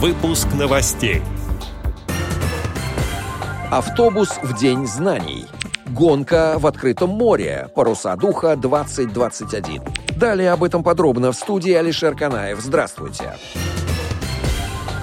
Выпуск новостей. Автобус в День знаний. Гонка в открытом море. Паруса духа 2021. Далее об этом подробно в студии Алишер Канаев. Здравствуйте. Здравствуйте.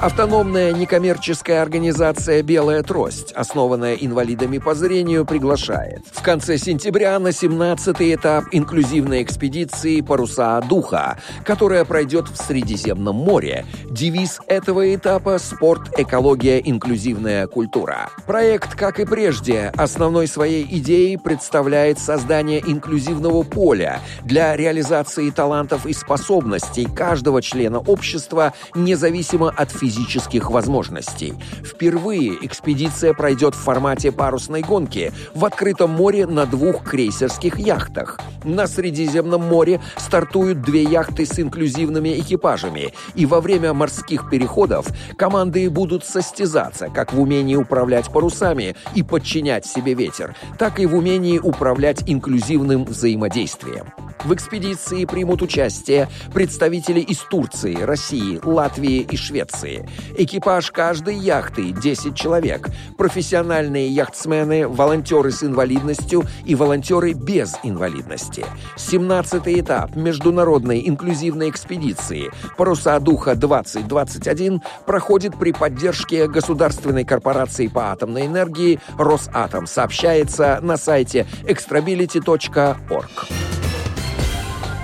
Автономная некоммерческая организация «Белая трость», основанная инвалидами по зрению, приглашает. В конце сентября на 17-й этап инклюзивной экспедиции «Паруса духа», которая пройдет в Средиземном море. Девиз этого этапа – «Спорт, экология, инклюзивная культура». Проект, как и прежде, основной своей идеей представляет создание инклюзивного поля для реализации талантов и способностей каждого члена общества, независимо от физического физических возможностей. Впервые экспедиция пройдет в формате парусной гонки в открытом море на двух крейсерских яхтах. На Средиземном море стартуют две яхты с инклюзивными экипажами, и во время морских переходов команды будут состязаться как в умении управлять парусами и подчинять себе ветер, так и в умении управлять инклюзивным взаимодействием. В экспедиции примут участие представители из Турции, России, Латвии и Швеции. Экипаж каждой яхты – 10 человек. Профессиональные яхтсмены, волонтеры с инвалидностью и волонтеры без инвалидности. 17-й этап международной инклюзивной экспедиции «Паруса духа-2021» проходит при поддержке государственной корпорации по атомной энергии «Росатом», сообщается на сайте extrability.org.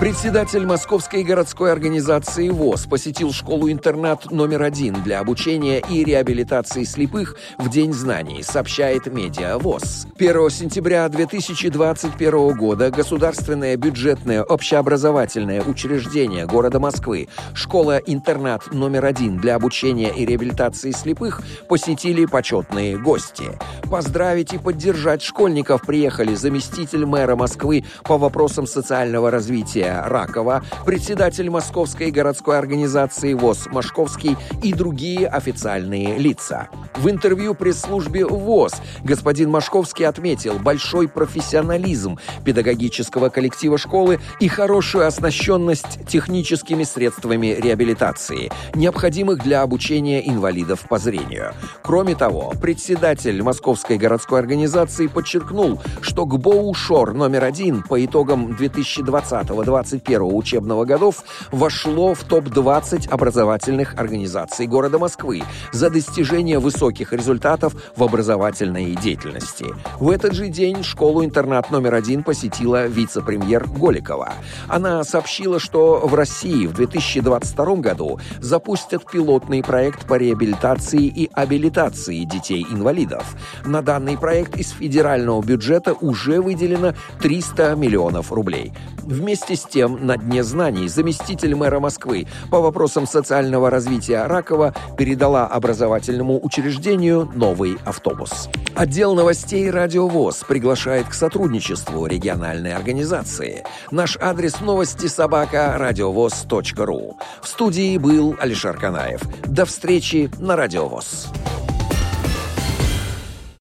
Председатель Московской городской организации ВОЗ посетил школу-интернат номер один для обучения и реабилитации слепых в День знаний, сообщает Медиа ВОЗ. 1 сентября 2021 года государственное бюджетное общеобразовательное учреждение города Москвы школа-интернат номер один для обучения и реабилитации слепых посетили почетные гости. Поздравить и поддержать школьников приехали заместитель мэра Москвы по вопросам социального развития Ракова, председатель Московской городской организации ВОЗ Машковский и другие официальные лица. В интервью пресс-службе ВОЗ господин Машковский отметил большой профессионализм педагогического коллектива школы и хорошую оснащенность техническими средствами реабилитации, необходимых для обучения инвалидов по зрению. Кроме того, председатель Московской городской организации подчеркнул, что ГБОУ ШОР номер один по итогам 2020-2021 2021 учебного годов вошло в топ-20 образовательных организаций города Москвы за достижение высоких результатов в образовательной деятельности. В этот же день школу-интернат номер один посетила вице-премьер Голикова. Она сообщила, что в России в 2022 году запустят пилотный проект по реабилитации и абилитации детей-инвалидов. На данный проект из федерального бюджета уже выделено 300 миллионов рублей. Вместе с тем, на Дне знаний заместитель мэра Москвы по вопросам социального развития Ракова передала образовательному учреждению новый автобус. Отдел новостей «Радиовоз» приглашает к сотрудничеству региональной организации. Наш адрес новости собака радиовоз.ру. В студии был Алишер Канаев. До встречи на «Радиовоз».